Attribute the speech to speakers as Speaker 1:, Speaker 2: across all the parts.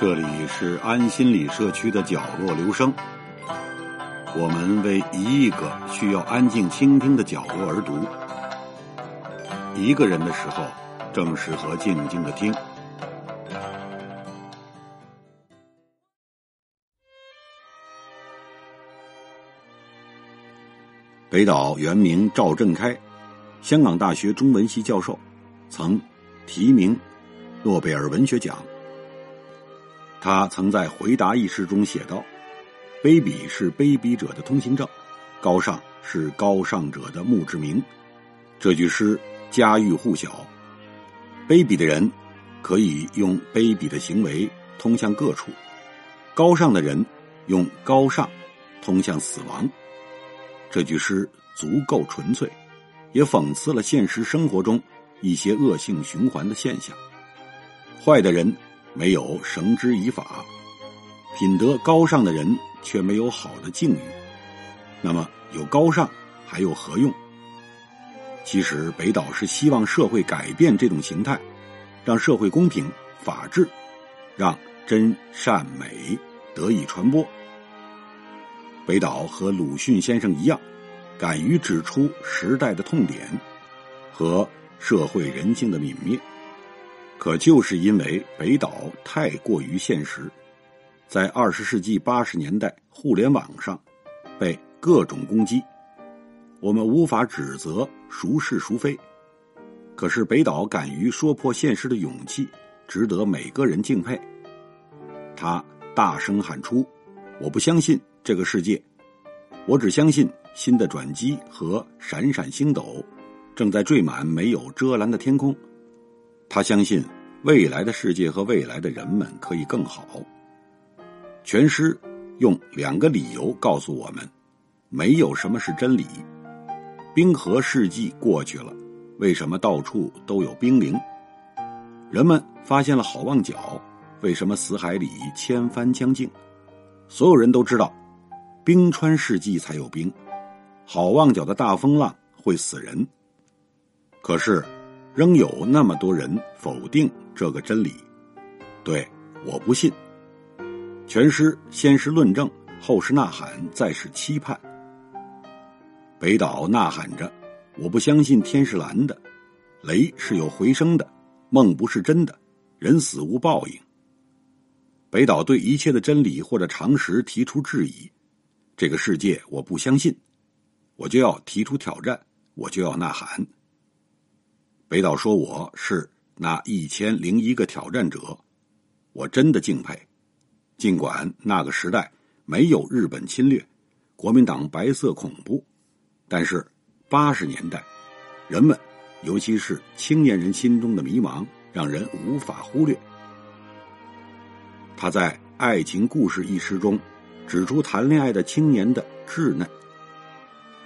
Speaker 1: 这里是安心理社区的角落留声，我们为一亿个需要安静倾听的角落而读。一个人的时候，正适合静静的听。北岛原名赵振开，香港大学中文系教授，曾提名诺贝尔文学奖。他曾在回答一诗中写道：“卑鄙是卑鄙者的通行证，高尚是高尚者的墓志铭。”这句诗家喻户晓。卑鄙的人可以用卑鄙的行为通向各处，高尚的人用高尚通向死亡。这句诗足够纯粹，也讽刺了现实生活中一些恶性循环的现象。坏的人。没有绳之以法，品德高尚的人却没有好的境遇，那么有高尚还有何用？其实北岛是希望社会改变这种形态，让社会公平、法治，让真善美得以传播。北岛和鲁迅先生一样，敢于指出时代的痛点和社会人性的泯灭。可就是因为北岛太过于现实，在二十世纪八十年代互联网上被各种攻击，我们无法指责孰是孰非。可是北岛敢于说破现实的勇气，值得每个人敬佩。他大声喊出：“我不相信这个世界，我只相信新的转机和闪闪星斗正在缀满没有遮拦的天空。”他相信未来的世界和未来的人们可以更好。全诗用两个理由告诉我们：没有什么是真理。冰河世纪过去了，为什么到处都有冰凌？人们发现了好望角，为什么死海里千帆将尽？所有人都知道，冰川世纪才有冰，好望角的大风浪会死人。可是。仍有那么多人否定这个真理，对，我不信。全诗先是论证，后是呐喊，再是期盼。北岛呐喊着：“我不相信天是蓝的，雷是有回声的，梦不是真的，人死无报应。”北岛对一切的真理或者常识提出质疑，这个世界我不相信，我就要提出挑战，我就要呐喊。北岛说：“我是那一千零一个挑战者，我真的敬佩。尽管那个时代没有日本侵略、国民党白色恐怖，但是八十年代，人们尤其是青年人心中的迷茫，让人无法忽略。”他在《爱情故事》一诗中指出谈恋爱的青年的稚嫩，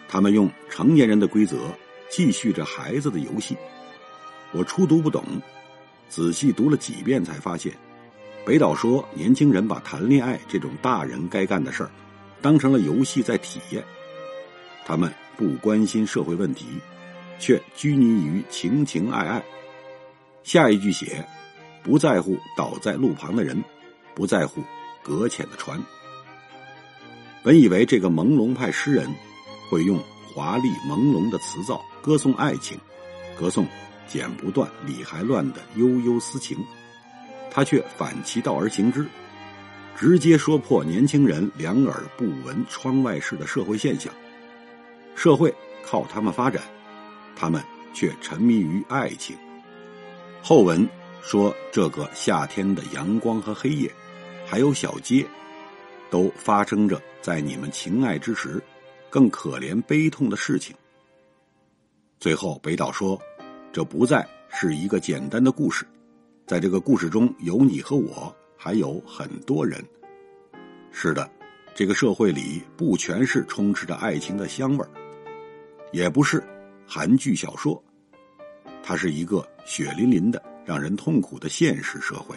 Speaker 1: 他们用成年人的规则继续着孩子的游戏。我初读不懂，仔细读了几遍才发现，北岛说年轻人把谈恋爱这种大人该干的事儿，当成了游戏在体验。他们不关心社会问题，却拘泥于情情爱爱。下一句写，不在乎倒在路旁的人，不在乎搁浅的船。本以为这个朦胧派诗人，会用华丽朦胧的词藻歌颂爱情，歌颂。剪不断，理还乱的悠悠私情，他却反其道而行之，直接说破年轻人两耳不闻窗外事的社会现象。社会靠他们发展，他们却沉迷于爱情。后文说，这个夏天的阳光和黑夜，还有小街，都发生着在你们情爱之时，更可怜悲痛的事情。最后，北岛说。这不再是一个简单的故事，在这个故事中有你和我，还有很多人。是的，这个社会里不全是充斥着爱情的香味儿，也不是韩剧小说，它是一个血淋淋的、让人痛苦的现实社会。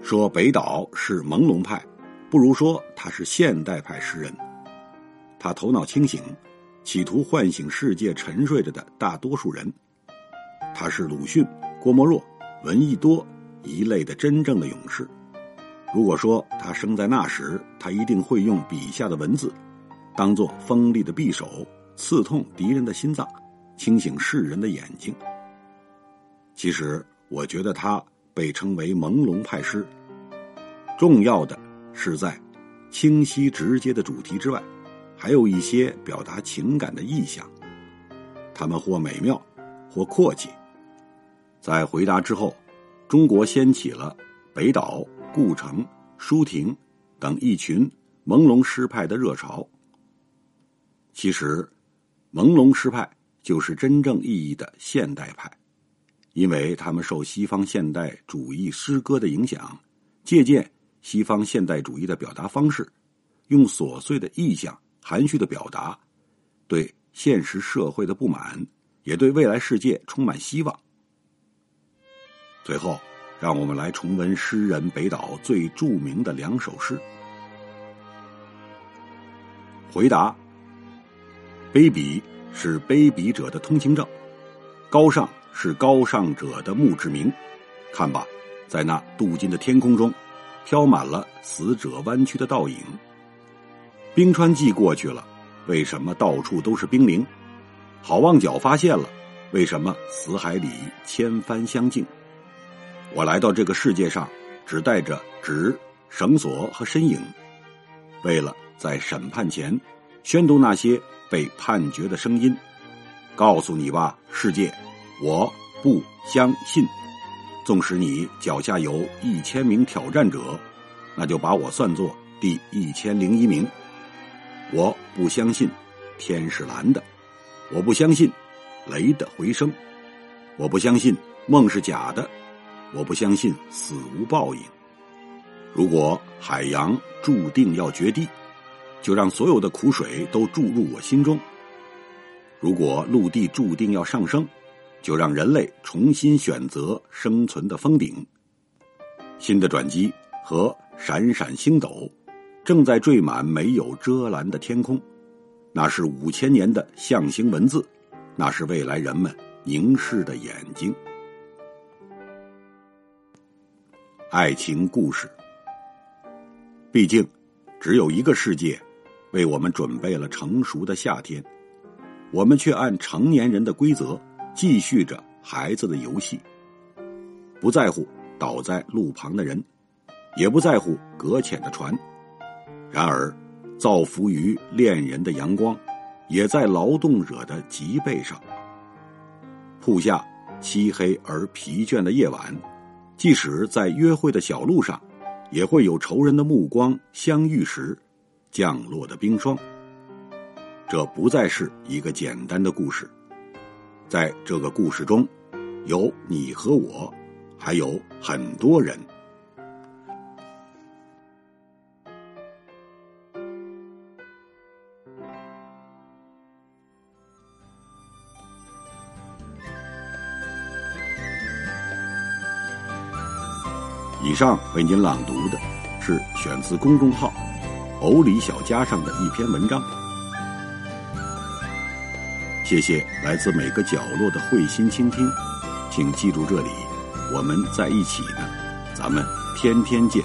Speaker 1: 说北岛是朦胧派，不如说他是现代派诗人，他头脑清醒。企图唤醒世界沉睡着的大多数人。他是鲁迅、郭沫若、闻一多一类的真正的勇士。如果说他生在那时，他一定会用笔下的文字，当做锋利的匕首，刺痛敌人的心脏，清醒世人的眼睛。其实，我觉得他被称为朦胧派诗，重要的是在清晰直接的主题之外，还有一些表达情感的意象。他们或美妙，或阔气。在回答之后，中国掀起了北岛。顾城、舒婷等一群朦胧诗派的热潮。其实，朦胧诗派就是真正意义的现代派，因为他们受西方现代主义诗歌的影响，借鉴西方现代主义的表达方式，用琐碎的意象、含蓄的表达，对现实社会的不满，也对未来世界充满希望。最后。让我们来重温诗人北岛最著名的两首诗。回答：卑鄙是卑鄙者的通行证，高尚是高尚者的墓志铭。看吧，在那镀金的天空中，飘满了死者弯曲的倒影。冰川季过去了，为什么到处都是冰凌？好望角发现了，为什么死海里千帆相竞？我来到这个世界上，只带着纸、绳索和身影，为了在审判前宣读那些被判决的声音。告诉你吧，世界，我不相信。纵使你脚下有一千名挑战者，那就把我算作第一千零一名。我不相信天是蓝的，我不相信雷的回声，我不相信梦是假的。我不相信死无报应。如果海洋注定要决堤，就让所有的苦水都注入我心中；如果陆地注定要上升，就让人类重新选择生存的峰顶。新的转机和闪闪星斗正在缀满没有遮拦的天空，那是五千年的象形文字，那是未来人们凝视的眼睛。爱情故事，毕竟只有一个世界，为我们准备了成熟的夏天，我们却按成年人的规则继续着孩子的游戏，不在乎倒在路旁的人，也不在乎搁浅的船。然而，造福于恋人的阳光，也在劳动者的脊背上。铺下漆黑而疲倦的夜晚。即使在约会的小路上，也会有仇人的目光相遇时降落的冰霜。这不再是一个简单的故事，在这个故事中，有你和我，还有很多人。以上为您朗读的是选自公众号“欧里小家”上的一篇文章。谢谢来自每个角落的慧心倾听，请记住这里，我们在一起呢，咱们天天见。